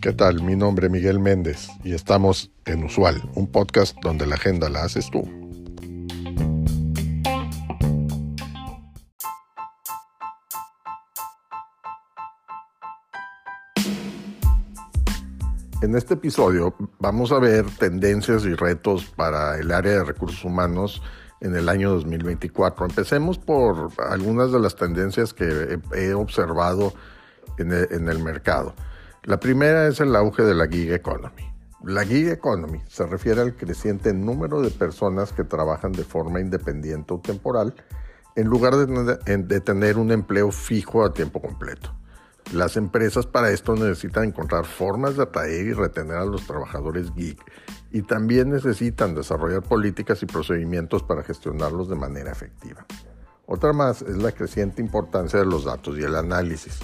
¿Qué tal? Mi nombre es Miguel Méndez y estamos en Usual, un podcast donde la agenda la haces tú. En este episodio vamos a ver tendencias y retos para el área de recursos humanos en el año 2024. Empecemos por algunas de las tendencias que he observado en el, mercado. La primera es el auge de la gig economy. La gig economy se refiere al creciente número de personas que trabajan de forma independiente o temporal en lugar de tener un empleo fijo a tiempo completo. Las empresas para esto necesitan encontrar formas de atraer y retener a los trabajadores geek y también necesitan desarrollar políticas y procedimientos para gestionarlos de manera efectiva. Otra más es la creciente importancia de los datos y el análisis.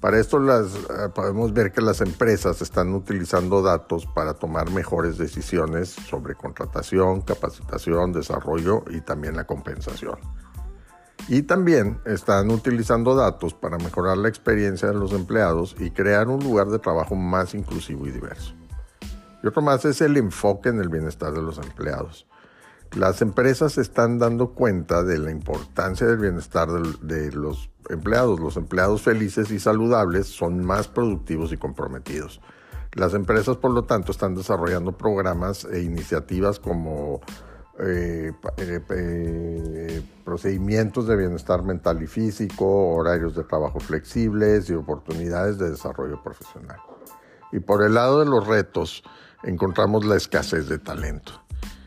Para esto eh, podemos ver que las empresas están utilizando datos para tomar mejores decisiones sobre contratación, capacitación, desarrollo y también la compensación. Y también están utilizando datos para mejorar la experiencia de los empleados y crear un lugar de trabajo más inclusivo y diverso. Y otro más es el enfoque en el bienestar de los empleados. Las empresas se están dando cuenta de la importancia del bienestar de, los empleados. Los empleados felices y saludables son más productivos y comprometidos. Las empresas, por lo tanto, están desarrollando programas e iniciativas como eh, eh, eh, procedimientos de bienestar mental y físico, horarios de trabajo flexibles y oportunidades de desarrollo profesional. Y por el lado de los retos, encontramos la escasez de talento.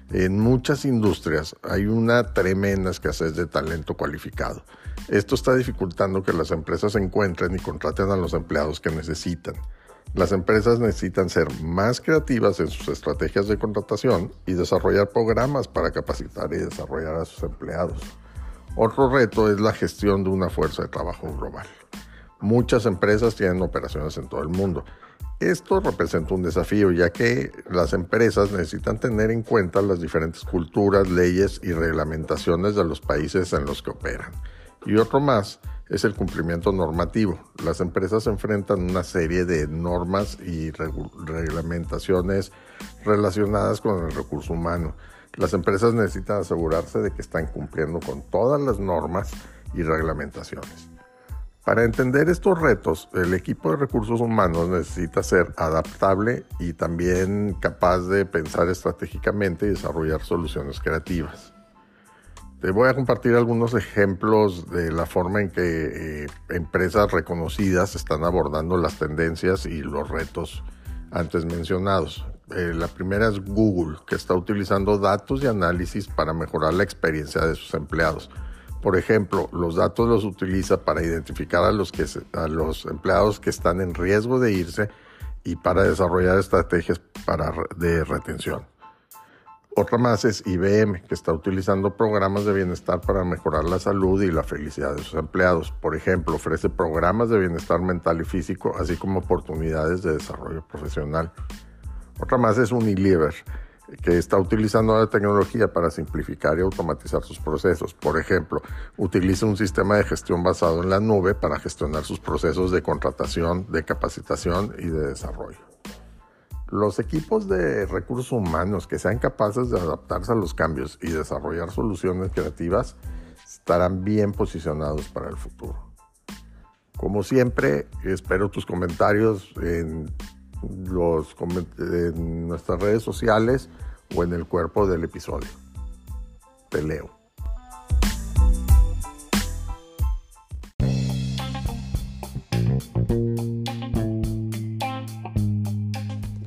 En muchas industrias hay una tremenda escasez de talento cualificado. Esto está dificultando que las empresas encuentren y contraten a los empleados que necesitan. Las empresas necesitan ser más creativas en sus estrategias de contratación y desarrollar programas para capacitar y desarrollar a sus empleados. Otro reto es la gestión de una fuerza de trabajo global. Muchas empresas tienen operaciones en todo el mundo. Esto representa un desafío ya que las empresas necesitan tener en cuenta las diferentes culturas, leyes y reglamentaciones de los países en los que operan. Y otro más es el cumplimiento normativo. Las empresas enfrentan una serie de normas y reglamentaciones relacionadas con el recurso humano. Las empresas necesitan asegurarse de que están cumpliendo con todas las normas y reglamentaciones. Para entender estos retos, el equipo de recursos humanos necesita ser adaptable y también capaz de pensar estratégicamente y desarrollar soluciones creativas. Te voy a compartir algunos ejemplos de la forma en que eh, empresas reconocidas están abordando las tendencias y los retos antes mencionados. Eh, la primera es Google, que está utilizando datos y análisis para mejorar la experiencia de sus empleados. Por ejemplo, los datos los utiliza para identificar a los, que a los empleados que están en riesgo de irse y para desarrollar estrategias para, de retención. Otra más es IBM, que está utilizando programas de bienestar para mejorar la salud y la felicidad de sus empleados. Por ejemplo, ofrece programas de bienestar mental y físico, así como oportunidades de desarrollo profesional. Otra más es Unilever, que está utilizando la tecnología para simplificar y automatizar sus procesos. Por ejemplo, utiliza un sistema de gestión basado en la nube para gestionar sus procesos de contratación, de capacitación y de desarrollo. Los equipos de recursos humanos que sean capaces de adaptarse a los cambios y desarrollar soluciones creativas estarán bien posicionados para el futuro. Como siempre, espero tus comentarios en, nuestras redes sociales o en el cuerpo del episodio. Te leo.